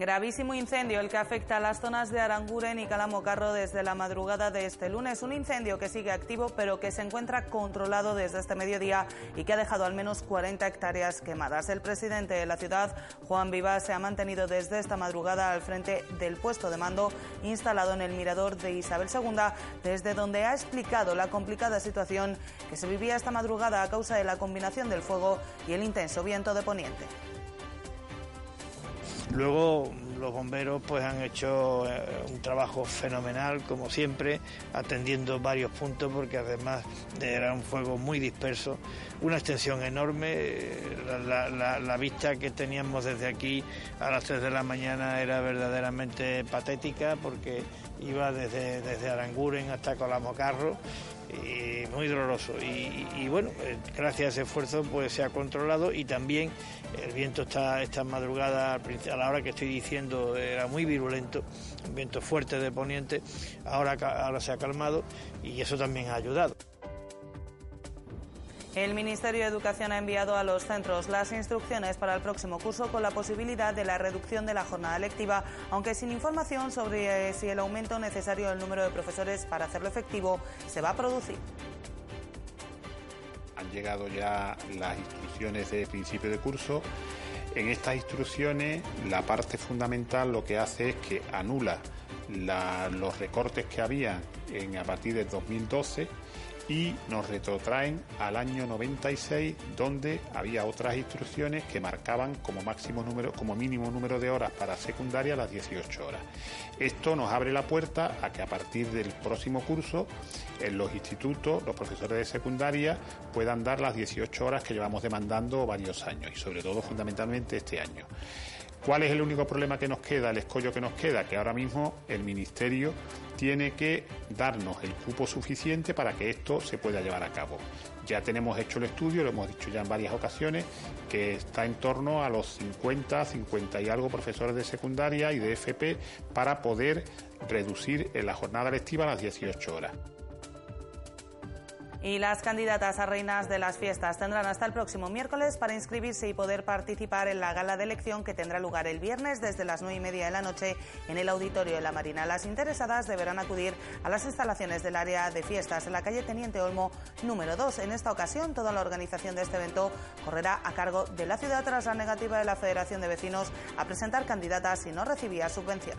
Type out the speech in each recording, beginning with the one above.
Gravísimo incendio el que afecta a las zonas de Aranguren y Calamocarro desde la madrugada de este lunes. Un incendio que sigue activo pero que se encuentra controlado desde este mediodía y que ha dejado al menos 40 hectáreas quemadas. El presidente de la ciudad, Juan Vivas, se ha mantenido desde esta madrugada al frente del puesto de mando instalado en el mirador de Isabel II, desde donde ha explicado la complicada situación que se vivía esta madrugada a causa de la combinación del fuego y el intenso viento de poniente. Luego los bomberos pues han hecho eh, un trabajo fenomenal como siempre atendiendo varios puntos porque además era un fuego muy disperso una extensión enorme la, vista que teníamos desde aquí a las 3 de la mañana era verdaderamente patética porque iba desde, desde Aranguren hasta Colamocarro y muy doloroso. Y, bueno, eh, gracias a ese esfuerzo pues se ha controlado y también el viento está esta madrugada, a la hora que estoy diciendo, era muy virulento, un viento fuerte de poniente, ahora, ahora se ha calmado y eso también ha ayudado. El Ministerio de Educación ha enviado a los centros las instrucciones para el próximo curso con la posibilidad de la reducción de la jornada lectiva, aunque sin información sobre si el aumento necesario del número de profesores para hacerlo efectivo se va a producir. Han llegado ya las instrucciones de principio de curso. En estas instrucciones la parte fundamental lo que hace es que anula los recortes que había en, a partir del 2012 y nos retrotraen al año 96 donde había otras instrucciones que marcaban como máximo número como mínimo número de horas para secundaria las 18 horas. Esto nos abre la puerta a que a partir del próximo curso en los institutos los profesores de secundaria puedan dar las 18 horas que llevamos demandando varios años y sobre todo fundamentalmente este año. ¿Cuál es el único problema que nos queda, el escollo que nos queda? Que ahora mismo el Ministerio tiene que darnos el cupo suficiente para que esto se pueda llevar a cabo. Ya tenemos hecho el estudio, lo hemos dicho ya en varias ocasiones, que está en torno a los 50, 50 y algo profesores de secundaria y de FP para poder reducir la jornada lectiva a las 18 horas. Y las candidatas a reinas de las fiestas tendrán hasta el próximo miércoles para inscribirse y poder participar en la gala de elección que tendrá lugar el viernes desde las nueve y media de la noche en el auditorio de la Marina. Las interesadas deberán acudir a las instalaciones del área de fiestas en la calle Teniente Olmo número 2. En esta ocasión, toda la organización de este evento correrá a cargo de la ciudad tras la negativa de la Federación de Vecinos a presentar candidatas si no recibía subvención.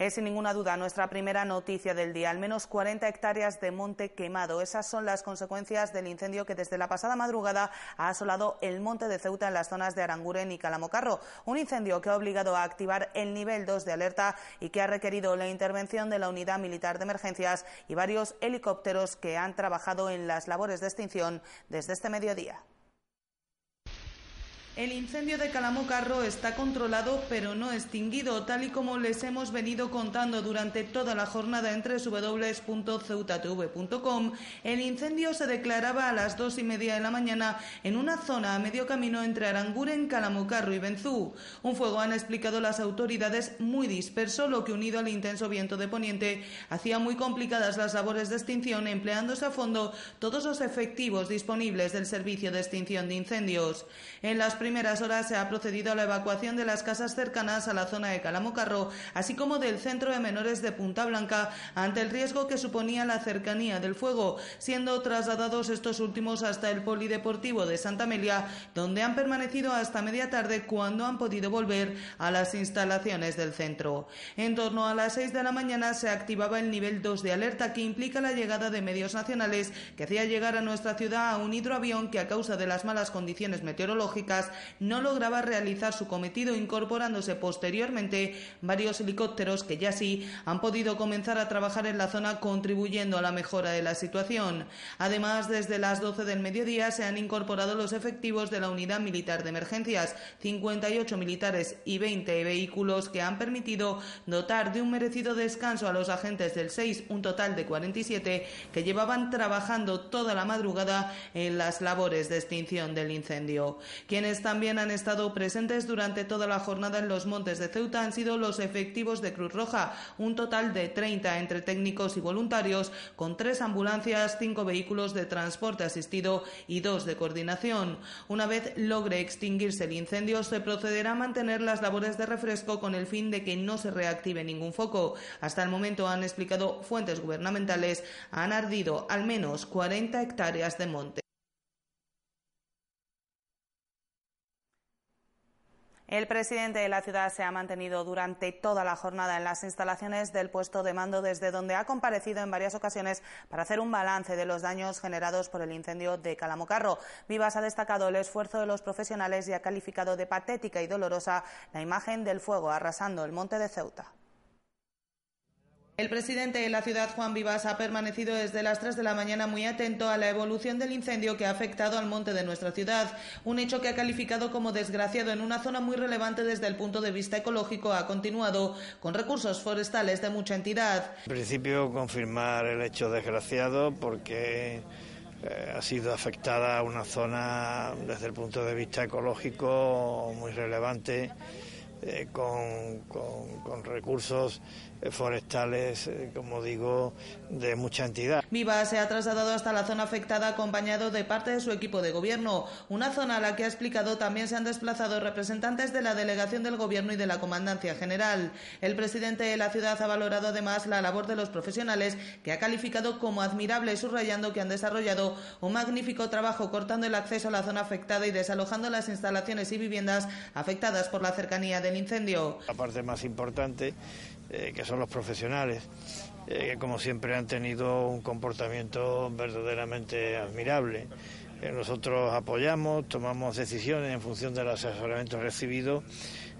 Es sin ninguna duda nuestra primera noticia del día. Al menos 40 hectáreas de monte quemado. Esas son las consecuencias del incendio que desde la pasada madrugada ha asolado el monte de Ceuta en las zonas de Aranguren y Calamocarro. Un incendio que ha obligado a activar el nivel 2 de alerta y que ha requerido la intervención de la Unidad Militar de Emergencias y varios helicópteros que han trabajado en las labores de extinción desde este mediodía. El incendio de Calamocarro está controlado pero no extinguido, tal y como les hemos venido contando durante toda la jornada entre www.ceutatv.com. El incendio se declaraba a las dos y media de la mañana en una zona a medio camino entre Aranguren, Calamocarro y Benzú. Un fuego, han explicado las autoridades, muy disperso, lo que unido al intenso viento de poniente hacía muy complicadas las labores de extinción, empleándose a fondo todos los efectivos disponibles del servicio de extinción de incendios. En las primeras horas se ha procedido a la evacuación de las casas cercanas a la zona de Calamocarro, así como del centro de menores de Punta Blanca, ante el riesgo que suponía la cercanía del fuego, siendo trasladados estos últimos hasta el Polideportivo de Santa Amelia, donde han permanecido hasta media tarde cuando han podido volver a las instalaciones del centro. En torno a las seis de la mañana se activaba el nivel 2 de alerta que implica la llegada de medios nacionales que hacía llegar a nuestra ciudad a un hidroavión que a causa de las malas condiciones meteorológicas no lograba realizar su cometido, incorporándose posteriormente varios helicópteros que ya sí han podido comenzar a trabajar en la zona, contribuyendo a la mejora de la situación. Además, desde las 12 del mediodía se han incorporado los efectivos de la Unidad Militar de Emergencias, 58 militares y 20 vehículos que han permitido dotar de un merecido descanso a los agentes del 6, un total de 47, que llevaban trabajando toda la madrugada en las labores de extinción del incendio. Quienes también han estado presentes durante toda la jornada en los montes de Ceuta han sido los efectivos de Cruz Roja, un total de 30 entre técnicos y voluntarios, con tres ambulancias, cinco vehículos de transporte asistido y dos de coordinación. Una vez logre extinguirse el incendio, se procederá a mantener las labores de refresco con el fin de que no se reactive ningún foco. Hasta el momento, han explicado fuentes gubernamentales, han ardido al menos 40 hectáreas de monte. El presidente de la ciudad se ha mantenido durante toda la jornada en las instalaciones del puesto de mando, desde donde ha comparecido en varias ocasiones para hacer un balance de los daños generados por el incendio de Calamocarro. Vivas ha destacado el esfuerzo de los profesionales y ha calificado de patética y dolorosa la imagen del fuego arrasando el monte de Ceuta. El presidente de la ciudad, Juan Vivas, ha permanecido desde las 3 de la mañana muy atento a la evolución del incendio que ha afectado al monte de nuestra ciudad, un hecho que ha calificado como desgraciado en una zona muy relevante desde el punto de vista ecológico. Ha continuado con recursos forestales de mucha entidad. En principio, confirmar el hecho desgraciado porque eh, ha sido afectada una zona desde el punto de vista ecológico muy relevante. Eh, con, con recursos forestales, eh, como digo, de mucha entidad. Viva se ha trasladado hasta la zona afectada acompañado de parte de su equipo de gobierno, una zona a la que ha explicado también se han desplazado representantes de la delegación del gobierno y de la comandancia general. El presidente de la ciudad ha valorado además la labor de los profesionales que ha calificado como admirable, subrayando que han desarrollado un magnífico trabajo cortando el acceso a la zona afectada y desalojando las instalaciones y viviendas afectadas por la cercanía del incendio. La parte más importante eh, que son los profesionales, eh, que como siempre han tenido un comportamiento verdaderamente admirable. Eh, nosotros apoyamos, tomamos decisiones en función del asesoramiento recibido,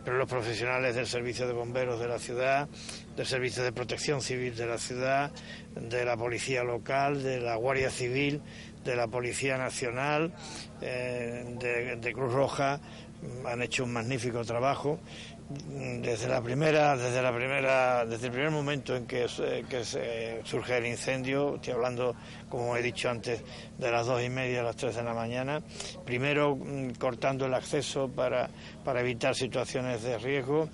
pero los profesionales del Servicio de Bomberos de la ciudad, del Servicio de Protección Civil de la ciudad, de la Policía Local, de la Guardia Civil, de la Policía Nacional, de Cruz Roja, han hecho un magnífico trabajo desde la primera, desde la primera, desde el primer momento en que, que se surge el incendio, estoy hablando, como he dicho antes, de las dos y media a las tres de la mañana, primero mm, cortando el acceso para, para evitar situaciones de riesgo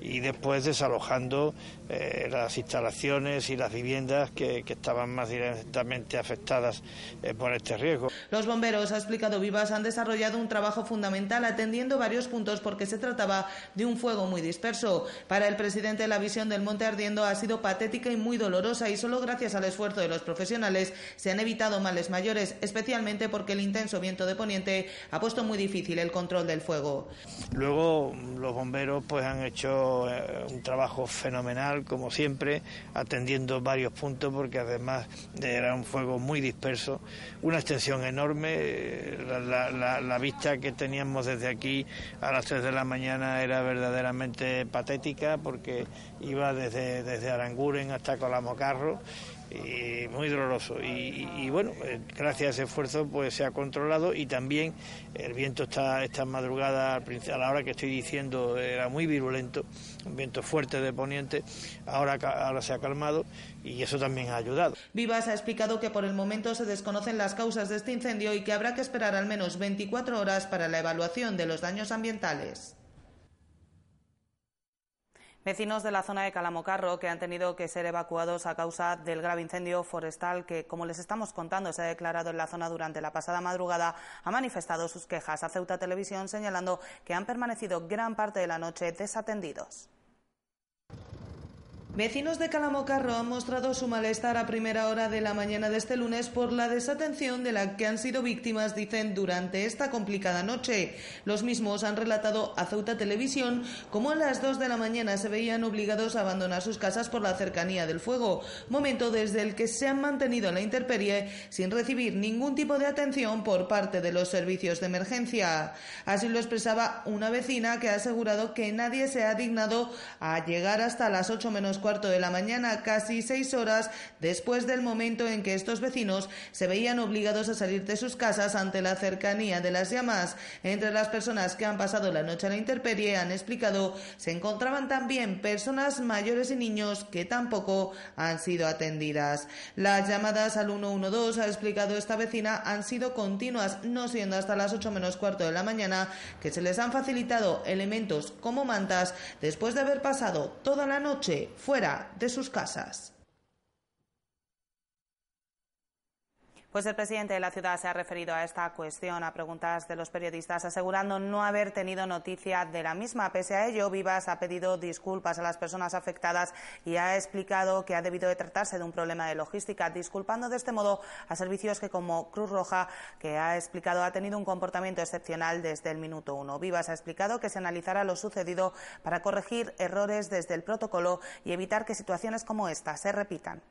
y después desalojando eh, las instalaciones y las viviendas que, estaban más directamente afectadas eh, por este riesgo. Los bomberos, ha explicado Vivas, han desarrollado un trabajo fundamental atendiendo varios puntos porque se trataba de un fuego muy disperso. Para el presidente la visión del monte ardiendo ha sido patética y muy dolorosa y solo gracias al esfuerzo de los profesionales se han evitado males mayores, especialmente porque el intenso viento de poniente ha puesto muy difícil el control del fuego. Luego los bomberos pues han hecho eh, un trabajo fenomenal como siempre, atendiendo varios puntos porque además era un fuego muy disperso, una extensión enorme, la, vista que teníamos desde aquí a las 3 de la mañana era verdaderamente patética porque iba desde, desde Aranguren hasta Colamocarro y muy doloroso. Y, bueno, eh, gracias a ese esfuerzo pues se ha controlado y también el viento está esta madrugada, a la hora que estoy diciendo, era muy virulento, un viento fuerte de poniente, ahora, ahora se ha calmado y eso también ha ayudado. Vivas ha explicado que por el momento se desconocen las causas de este incendio y que habrá que esperar al menos 24 horas para la evaluación de los daños ambientales. Vecinos de la zona de Calamocarro que han tenido que ser evacuados a causa del grave incendio forestal que, como les estamos contando, se ha declarado en la zona durante la pasada madrugada, han manifestado sus quejas a Ceuta Televisión señalando que han permanecido gran parte de la noche desatendidos. Vecinos de Calamocarro han mostrado su malestar a primera hora de la mañana de este lunes por la desatención de la que han sido víctimas, dicen, durante esta complicada noche. Los mismos han relatado a Ceuta Televisión cómo a las dos de la mañana se veían obligados a abandonar sus casas por la cercanía del fuego, momento desde el que se han mantenido en la intemperie sin recibir ningún tipo de atención por parte de los servicios de emergencia. Así lo expresaba una vecina que ha asegurado que nadie se ha dignado a llegar hasta las ocho menos cuarto de la mañana, casi seis horas después del momento en que estos vecinos se veían obligados a salir de sus casas ante la cercanía de las llamas. Entre las personas que han pasado la noche a la intemperie, han explicado, se encontraban también personas mayores y niños que tampoco han sido atendidas. Las llamadas al 112, ha explicado esta vecina, han sido continuas, no siendo hasta las ocho menos cuarto de la mañana que se les han facilitado elementos como mantas después de haber pasado toda la noche fuera de sus casas. Pues el presidente de la ciudad se ha referido a esta cuestión a preguntas de los periodistas, asegurando no haber tenido noticia de la misma. Pese a ello, Vivas ha pedido disculpas a las personas afectadas y ha explicado que ha debido de tratarse de un problema de logística, disculpando de este modo a servicios que, como Cruz Roja, que ha explicado, ha tenido un comportamiento excepcional desde el minuto uno. Vivas ha explicado que se analizará lo sucedido para corregir errores desde el protocolo y evitar que situaciones como esta se repitan.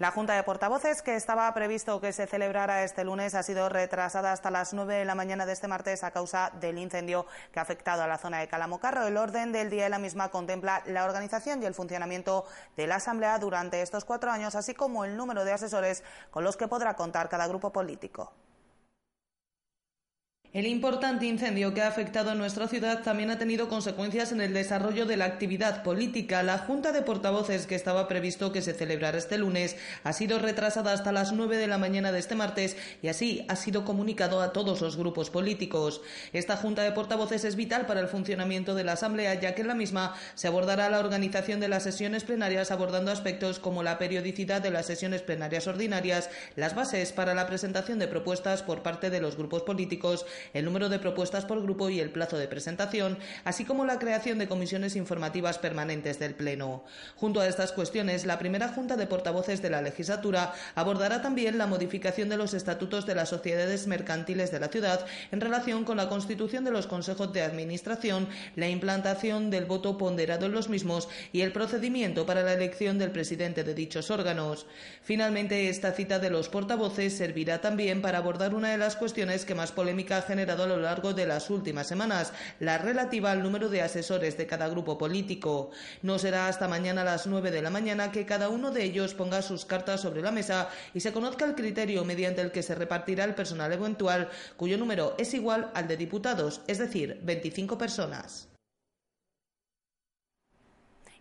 La Junta de Portavoces, que estaba previsto que se celebrara este lunes, ha sido retrasada hasta las nueve de la mañana de este martes a causa del incendio que ha afectado a la zona de Calamocarro. El orden del día de la misma contempla la organización y el funcionamiento de la Asamblea durante estos cuatro años, así como el número de asesores con los que podrá contar cada grupo político. El importante incendio que ha afectado a nuestra ciudad también ha tenido consecuencias en el desarrollo de la actividad política. La Junta de Portavoces, que estaba previsto que se celebrara este lunes, ha sido retrasada hasta las nueve de la mañana de este martes y así ha sido comunicado a todos los grupos políticos. Esta Junta de Portavoces es vital para el funcionamiento de la Asamblea, ya que en la misma se abordará la organización de las sesiones plenarias abordando aspectos como la periodicidad de las sesiones plenarias ordinarias, las bases para la presentación de propuestas por parte de los grupos políticos, el número de propuestas por grupo y el plazo de presentación, así como la creación de comisiones informativas permanentes del Pleno. Junto a estas cuestiones, la primera Junta de Portavoces de la legislatura abordará también la modificación de los estatutos de las sociedades mercantiles de la ciudad en relación con la constitución de los consejos de administración, la implantación del voto ponderado en los mismos y el procedimiento para la elección del presidente de dichos órganos. Finalmente, esta cita de los portavoces servirá también para abordar una de las cuestiones que más polémica generado a lo largo de las últimas semanas, la relativa al número de asesores de cada grupo político. No será hasta mañana a las nueve de la mañana que cada uno de ellos ponga sus cartas sobre la mesa y se conozca el criterio mediante el que se repartirá el personal eventual, cuyo número es igual al de diputados, es decir, 25 personas.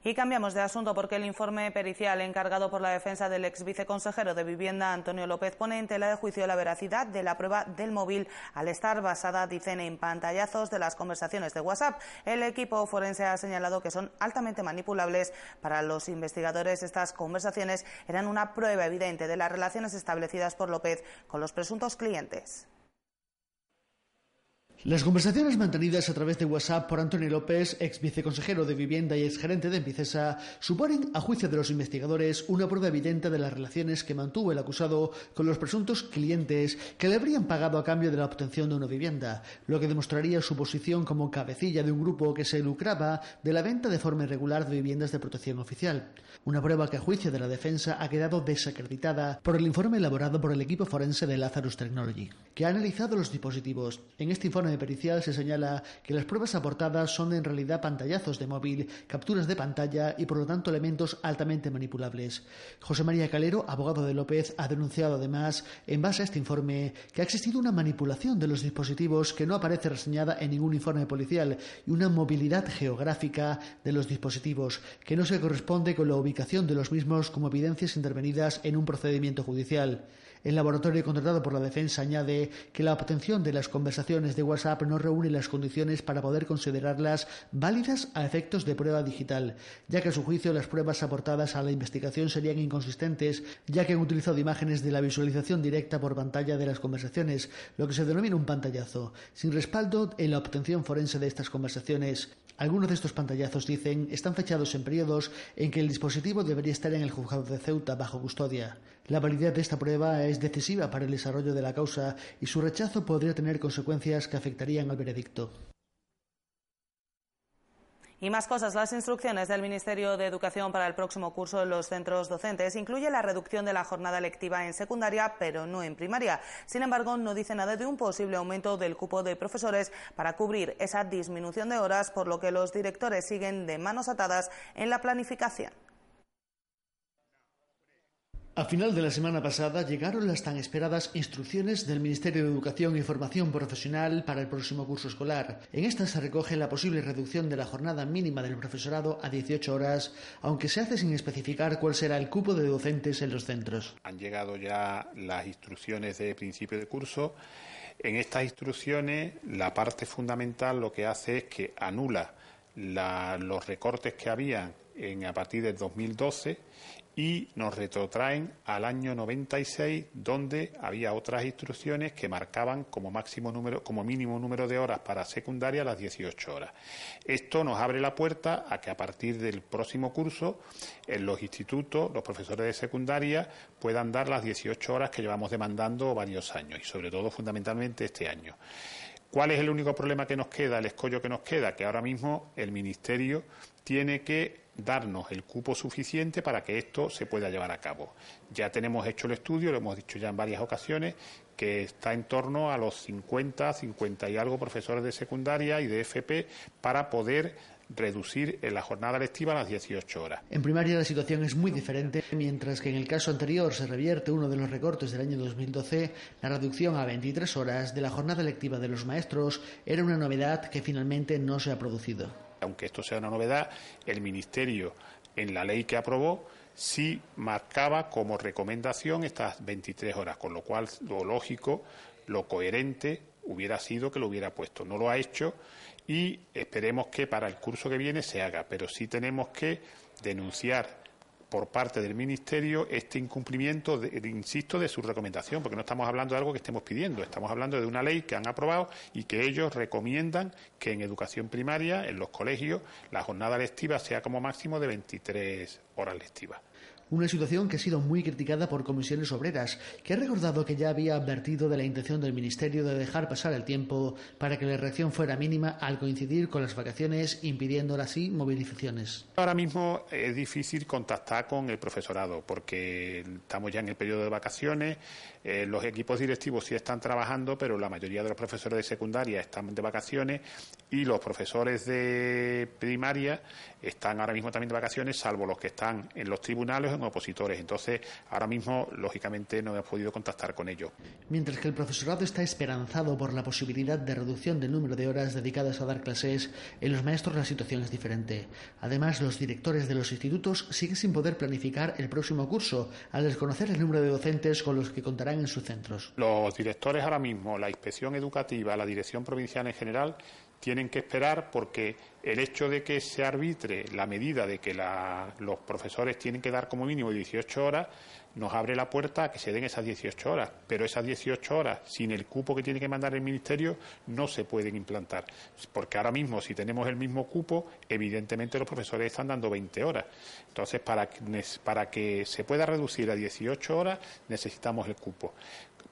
Y cambiamos de asunto porque el informe pericial encargado por la defensa del ex viceconsejero de Vivienda, Antonio López, pone en tela de juicio la veracidad de la prueba del móvil al estar basada, dicen, en pantallazos de las conversaciones de WhatsApp. El equipo forense ha señalado que son altamente manipulables. Para los investigadores, estas conversaciones eran una prueba evidente de las relaciones establecidas por López con los presuntos clientes. Las conversaciones mantenidas a través de WhatsApp por Antonio López, ex viceconsejero de Vivienda y ex gerente de Empicesa, suponen, a juicio de los investigadores, una prueba evidente de las relaciones que mantuvo el acusado con los presuntos clientes que le habrían pagado a cambio de la obtención de una vivienda, lo que demostraría su posición como cabecilla de un grupo que se lucraba de la venta de forma irregular de viviendas de protección oficial. Una prueba que, a juicio de la defensa, ha quedado desacreditada por el informe elaborado por el equipo forense de Lazarus Technology, que ha analizado los dispositivos. En este informe pericial se señala que las pruebas aportadas son en realidad pantallazos de móvil, capturas de pantalla y por lo tanto elementos altamente manipulables. José María Calero, abogado de López, ha denunciado además, en base a este informe, que ha existido una manipulación de los dispositivos que no aparece reseñada en ningún informe policial y una movilidad geográfica de los dispositivos que no se corresponde con la ubicación de los mismos como evidencias intervenidas en un procedimiento judicial. El laboratorio contratado por la defensa añade que la obtención de las conversaciones de WhatsApp no reúne las condiciones para poder considerarlas válidas a efectos de prueba digital, ya que a su juicio las pruebas aportadas a la investigación serían inconsistentes, ya que han utilizado imágenes de la visualización directa por pantalla de las conversaciones, lo que se denomina un pantallazo, sin respaldo en la obtención forense de estas conversaciones. Algunos de estos pantallazos, dicen, están fechados en periodos en que el dispositivo debería estar en el juzgado de Ceuta bajo custodia. La validez de esta prueba es decisiva para el desarrollo de la causa y su rechazo podría tener consecuencias que afectarían al veredicto. Y más cosas. Las instrucciones del Ministerio de Educación para el próximo curso en los centros docentes incluye la reducción de la jornada lectiva en secundaria, pero no en primaria. Sin embargo, no dice nada de un posible aumento del cupo de profesores para cubrir esa disminución de horas, por lo que los directores siguen de manos atadas en la planificación. A final de la semana pasada llegaron las tan esperadas instrucciones del Ministerio de Educación y Formación Profesional para el próximo curso escolar. En estas se recoge la posible reducción de la jornada mínima del profesorado a 18 horas, aunque se hace sin especificar cuál será el cupo de docentes en los centros. Han llegado ya las instrucciones de principio de curso. En estas instrucciones, la parte fundamental lo que hace es que anula los recortes que había en, a partir del 2012 y nos retrotraen al año 96 donde había otras instrucciones que marcaban como máximo número como mínimo número de horas para secundaria las 18 horas. Esto nos abre la puerta a que a partir del próximo curso en los institutos los profesores de secundaria puedan dar las 18 horas que llevamos demandando varios años y sobre todo fundamentalmente este año. ¿Cuál es el único problema que nos queda, el escollo que nos queda? Que ahora mismo el Ministerio tiene que darnos el cupo suficiente para que esto se pueda llevar a cabo. Ya tenemos hecho el estudio, lo hemos dicho ya en varias ocasiones, que está en torno a los 50, 50 y algo profesores de secundaria y de FP para poder reducir la jornada lectiva a las 18 horas. En primaria la situación es muy diferente, mientras que en el caso anterior se revierte uno de los recortes del año 2012, la reducción a 23 horas de la jornada lectiva de los maestros era una novedad que finalmente no se ha producido. Aunque esto sea una novedad, el Ministerio en la ley que aprobó sí marcaba como recomendación estas 23 horas, con lo cual lo lógico, lo coherente hubiera sido que lo hubiera puesto. No lo ha hecho y esperemos que para el curso que viene se haga, pero sí tenemos que denunciar por parte del Ministerio este incumplimiento, insisto, de su recomendación, porque no estamos hablando de algo que estemos pidiendo, estamos hablando de una ley que han aprobado y que ellos recomiendan que en educación primaria, en los colegios, la jornada lectiva sea como máximo de 23 horas lectivas. Una situación que ha sido muy criticada por comisiones obreras, que ha recordado que ya había advertido de la intención del Ministerio de dejar pasar el tiempo para que la reacción fuera mínima al coincidir con las vacaciones, impidiendo así movilizaciones. Ahora mismo es difícil contactar con el profesorado porque estamos ya en el periodo de vacaciones, eh, los equipos directivos sí están trabajando, pero la mayoría de los profesores de secundaria están de vacaciones y los profesores de primaria están ahora mismo también de vacaciones, salvo los que están en los tribunales o en opositores. Entonces, ahora mismo, lógicamente, no hemos podido contactar con ellos. Mientras que el profesorado está esperanzado por la posibilidad de reducción del número de horas dedicadas a dar clases, en los maestros la situación es diferente. Además, los directores de los institutos siguen sin poder planificar el próximo curso, al desconocer el número de docentes con los que contarán en sus centros. Los directores ahora mismo, la inspección educativa, la dirección provincial en general, tienen que esperar porque el hecho de que se arbitre la medida de que los profesores tienen que dar como mínimo 18 horas nos abre la puerta a que se den esas 18 horas, pero esas 18 horas sin el cupo que tiene que mandar el ministerio no se pueden implantar, porque ahora mismo si tenemos el mismo cupo, evidentemente los profesores están dando 20 horas. Entonces, para, para que se pueda reducir a 18 horas necesitamos el cupo.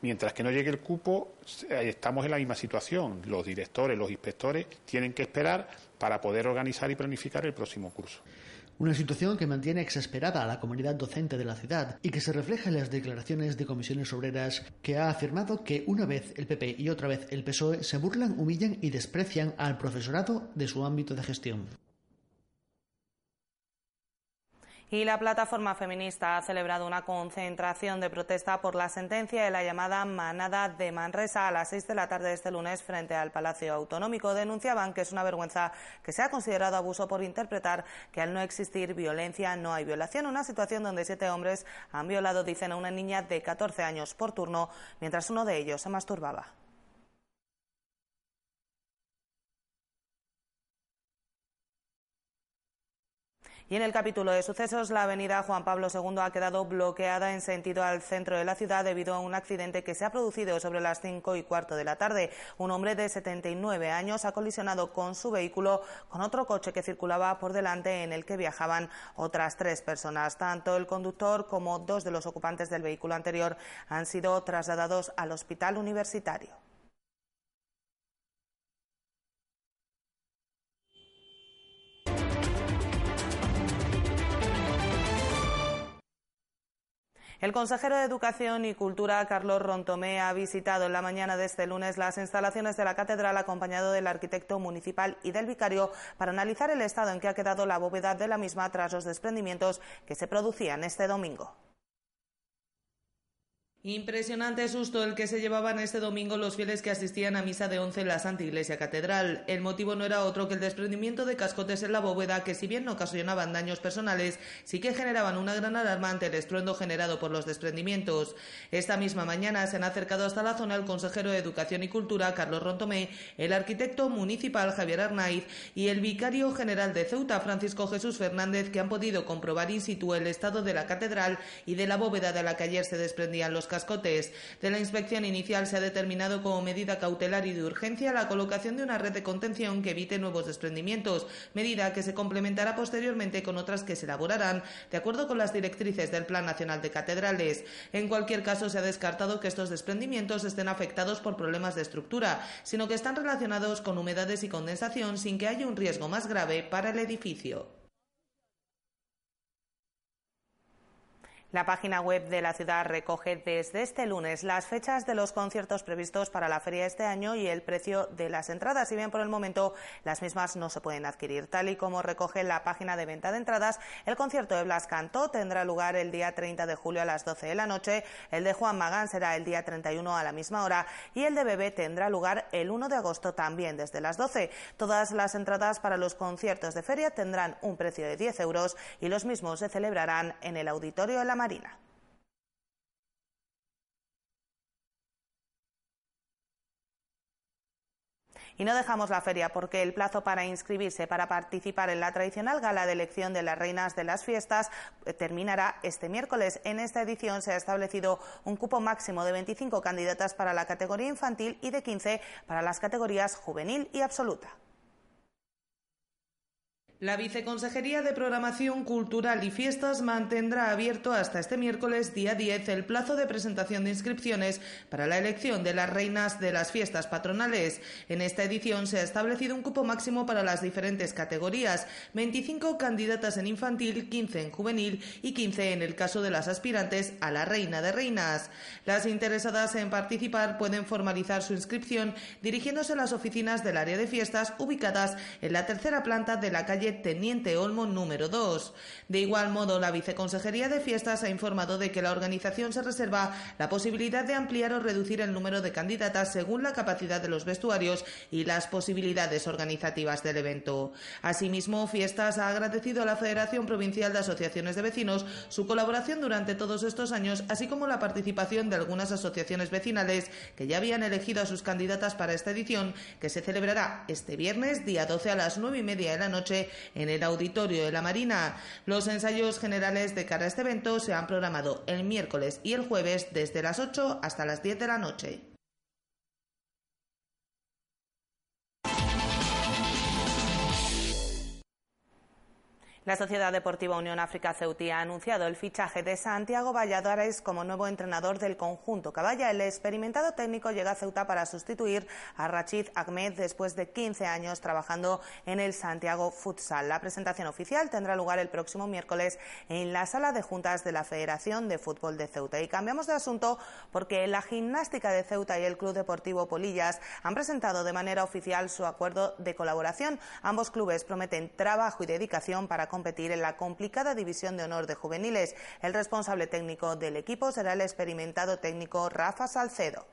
Mientras que no llegue el cupo, eh, estamos en la misma situación. Los directores, los inspectores tienen que esperar para poder organizar y planificar el próximo curso. Una situación que mantiene exasperada a la comunidad docente de la ciudad y que se refleja en las declaraciones de comisiones obreras que ha afirmado que una vez el PP y otra vez el PSOE se burlan, humillan y desprecian al profesorado de su ámbito de gestión. Y la plataforma feminista ha celebrado una concentración de protesta por la sentencia de la llamada Manada de Manresa a las seis de la tarde de este lunes frente al Palacio Autonómico. Denunciaban que es una vergüenza que se ha considerado abuso por interpretar que al no existir violencia no hay violación. Una situación donde siete hombres han violado, dicen, a una niña de 14 años por turno, mientras uno de ellos se masturbaba. Y en el capítulo de sucesos, la avenida Juan Pablo II ha quedado bloqueada en sentido al centro de la ciudad debido a un accidente que se ha producido sobre las cinco y cuarto de la tarde. Un hombre de 79 años ha colisionado con su vehículo con otro coche que circulaba por delante en el que viajaban otras tres personas. Tanto el conductor como dos de los ocupantes del vehículo anterior han sido trasladados al hospital universitario. El consejero de Educación y Cultura, Carlos Rontomé, ha visitado en la mañana de este lunes las instalaciones de la catedral acompañado del arquitecto municipal y del vicario para analizar el estado en que ha quedado la bóveda de la misma tras los desprendimientos que se producían este domingo. Impresionante susto el que se llevaban este domingo los fieles que asistían a misa de once en la Santa Iglesia Catedral. El motivo no era otro que el desprendimiento de cascotes en la bóveda que si bien no ocasionaban daños personales, sí que generaban una gran alarma ante el estruendo generado por los desprendimientos. Esta misma mañana se han acercado hasta la zona el consejero de Educación y Cultura, Carlos Rontomé, el arquitecto municipal Javier Arnaiz y el vicario general de Ceuta, Francisco Jesús Fernández, que han podido comprobar in situ el estado de la catedral y de la bóveda de la que ayer se desprendían los cascotes. De la inspección inicial se ha determinado como medida cautelar y de urgencia la colocación de una red de contención que evite nuevos desprendimientos, medida que se complementará posteriormente con otras que se elaborarán de acuerdo con las directrices del Plan Nacional de Catedrales. En cualquier caso, se ha descartado que estos desprendimientos estén afectados por problemas de estructura, sino que están relacionados con humedades y condensación sin que haya un riesgo más grave para el edificio. La página web de la ciudad recoge desde este lunes las fechas de los conciertos previstos para la feria este año y el precio de las entradas. Si bien por el momento las mismas no se pueden adquirir. Tal y como recoge la página de venta de entradas, el concierto de Blas Cantó tendrá lugar el día 30 de julio a las 12 de la noche, el de Juan Magán será el día 31 a la misma hora y el de Bebé tendrá lugar el 1 de agosto también desde las 12. Todas las entradas para los conciertos de feria tendrán un precio de 10 euros y los mismos se celebrarán en el auditorio de la Marina. Y no dejamos la feria porque el plazo para inscribirse para participar en la tradicional gala de elección de las reinas de las fiestas eh, terminará este miércoles. En esta edición se ha establecido un cupo máximo de 25 candidatas para la categoría infantil y de 15 para las categorías juvenil y absoluta. La Viceconsejería de Programación Cultural y Fiestas mantendrá abierto hasta este miércoles día 10 el plazo de presentación de inscripciones para la elección de las reinas de las fiestas patronales. En esta edición se ha establecido un cupo máximo para las diferentes categorías, 25 candidatas en infantil, 15 en juvenil y 15 en el caso de las aspirantes a la reina de reinas. Las interesadas en participar pueden formalizar su inscripción dirigiéndose a las oficinas del área de fiestas ubicadas en la tercera planta de la calle Teniente Olmo número 2. De igual modo, la Viceconsejería de Fiestas ha informado de que la organización se reserva la posibilidad de ampliar o reducir el número de candidatas según la capacidad de los vestuarios y las posibilidades organizativas del evento. Asimismo, Fiestas ha agradecido a la Federación Provincial de Asociaciones de Vecinos su colaboración durante todos estos años, así como la participación de algunas asociaciones vecinales que ya habían elegido a sus candidatas para esta edición, que se celebrará este viernes, día 12 a las nueve y media de la noche en el auditorio de la Marina. Los ensayos generales de cara a este evento se han programado el miércoles y el jueves desde las 8 hasta las 10 de la noche. La Sociedad Deportiva Unión África Ceutí ha anunciado el fichaje de Santiago Valladares como nuevo entrenador del conjunto Caballa. El experimentado técnico llega a Ceuta para sustituir a Rachid Ahmed después de 15 años trabajando en el Santiago Futsal. La presentación oficial tendrá lugar el próximo miércoles en la sala de juntas de la Federación de Fútbol de Ceuta. Y cambiamos de asunto porque la gimnástica de Ceuta y el Club Deportivo Polillas han presentado de manera oficial su acuerdo de colaboración. Ambos clubes prometen trabajo y dedicación para competir en la complicada división de honor de juveniles. El responsable técnico del equipo será el experimentado técnico Rafa Salcedo.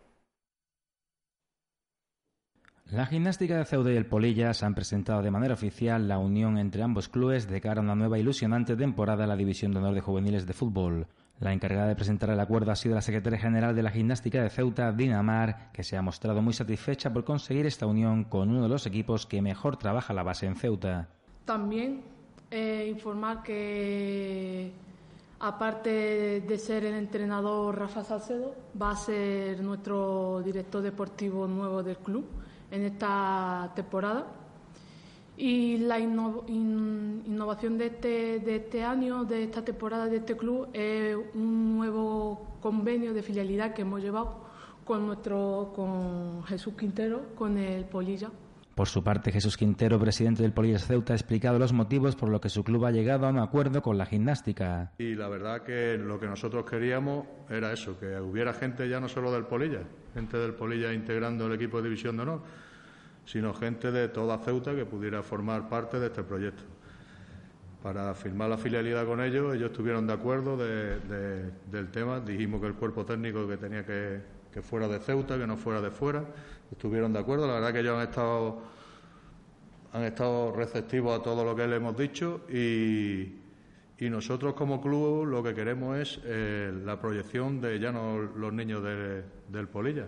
La gimnástica de Ceuta y el Polillas han presentado de manera oficial la unión entre ambos clubes de cara a una nueva ilusionante temporada en la División de Honor de Juveniles de Fútbol. La encargada de presentar el acuerdo ha sido la secretaria general de la gimnástica de Ceuta, Dinamar, que se ha mostrado muy satisfecha por conseguir esta unión con uno de los equipos que mejor trabaja la base en Ceuta. También eh, informar que aparte de ser el entrenador Rafa Salcedo, va a ser nuestro director deportivo nuevo del club en esta temporada. Y la innovación de este, de este año, de esta temporada de este club, es un nuevo convenio de filialidad que hemos llevado con nuestro con Jesús Quintero, con el Polilla. Por su parte, Jesús Quintero, presidente del Polillas Ceuta, ha explicado los motivos por los que su club ha llegado a un acuerdo con la gimnástica. Y la verdad que lo que nosotros queríamos era eso, que hubiera gente ya no solo del Polilla, gente del Polilla integrando el equipo de División de Honor, sino gente de toda Ceuta que pudiera formar parte de este proyecto. Para firmar la filialidad con ellos, ellos estuvieron de acuerdo del tema, dijimos que el cuerpo técnico que tenía que, que fuera de Ceuta, que no fuera de fuera estuvieron de acuerdo. La verdad que ellos han estado, han estado receptivos a todo lo que le hemos dicho y, nosotros como club lo que queremos es eh, la proyección de ya no los niños del Polilla.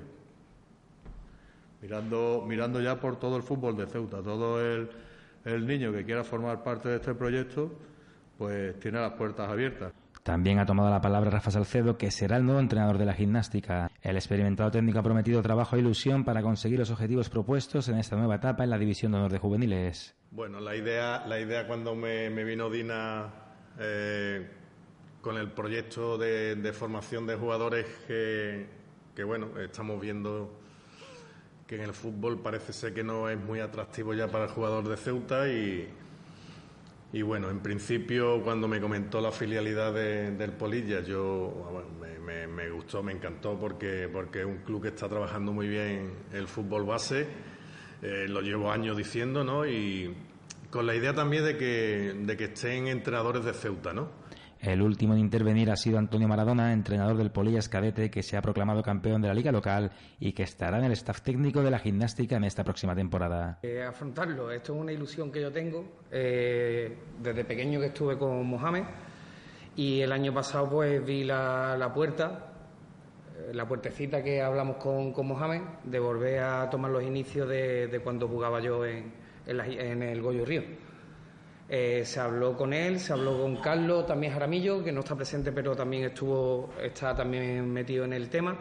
Mirando, mirando ya por todo el fútbol de Ceuta, todo el, el niño que quiera formar parte de este proyecto, pues tiene las puertas abiertas. También ha tomado la palabra Rafa Salcedo, que será el nuevo entrenador de la gimnástica. El experimentado técnico ha prometido trabajo e ilusión para conseguir los objetivos propuestos en esta nueva etapa en la División de Honor de Juveniles. Bueno, la idea, la idea cuando me, vino Dina eh, con el proyecto de, formación de jugadores que, que, bueno, estamos viendo que en el fútbol parece ser que no es muy atractivo ya para el jugador de Ceuta y y bueno, en principio, cuando me comentó la filialidad del Polilla, yo me, gustó, me encantó porque, porque es un club que está trabajando muy bien el fútbol base. Eh, lo llevo años diciendo, ¿no? Y con la idea también de que, de que estén entrenadores de Ceuta, ¿no? El último en intervenir ha sido Antonio Maradona, entrenador del Polillas Cadete, que se ha proclamado campeón de la liga local y que estará en el staff técnico de la gimnástica en esta próxima temporada. Eh, afrontarlo, esto es una ilusión que yo tengo. Eh, desde pequeño que estuve con Mohamed y el año pasado pues vi la, puerta, eh, la puertecita que hablamos con, con, Mohamed, de volver a tomar los inicios de, cuando jugaba yo en, en el Goyo Río. Eh, se habló con él, se habló con Carlos, también Jaramillo, que no está presente, pero también estuvo, está también metido en el tema.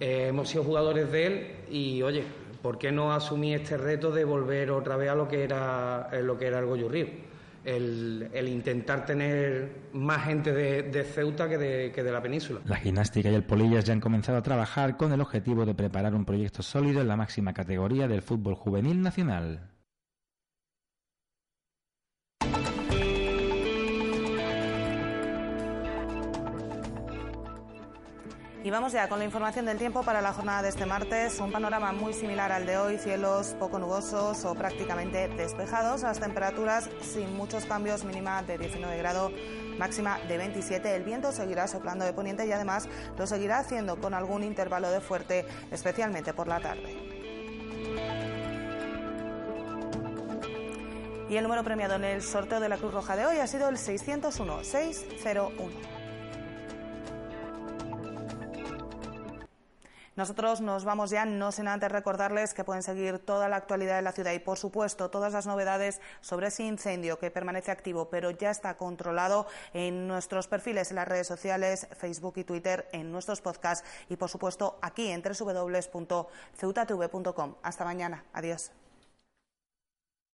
Eh, hemos sido jugadores de él y, oye, ¿por qué no asumir este reto de volver otra vez a lo que era, eh, lo que era el Goyo Río? El, intentar tener más gente de, Ceuta que de, que de, la península. La gimnástica y el Polillas ya han comenzado a trabajar con el objetivo de preparar un proyecto sólido en la máxima categoría del fútbol juvenil nacional. Y vamos ya con la información del tiempo para la jornada de este martes. Un panorama muy similar al de hoy, cielos poco nubosos o prácticamente despejados. Las temperaturas sin muchos cambios, mínima de 19 grados, máxima de 27. El viento seguirá soplando de poniente y además lo seguirá haciendo con algún intervalo de fuerte, especialmente por la tarde. Y el número premiado en el sorteo de la Cruz Roja de hoy ha sido el 601 Nosotros nos vamos ya, no sin antes recordarles que pueden seguir toda la actualidad de la ciudad y, por supuesto, todas las novedades sobre ese incendio que permanece activo, pero ya está controlado en nuestros perfiles en las redes sociales, Facebook y Twitter, en nuestros podcasts y, por supuesto, aquí en www.ceutatv.com. Hasta mañana. Adiós.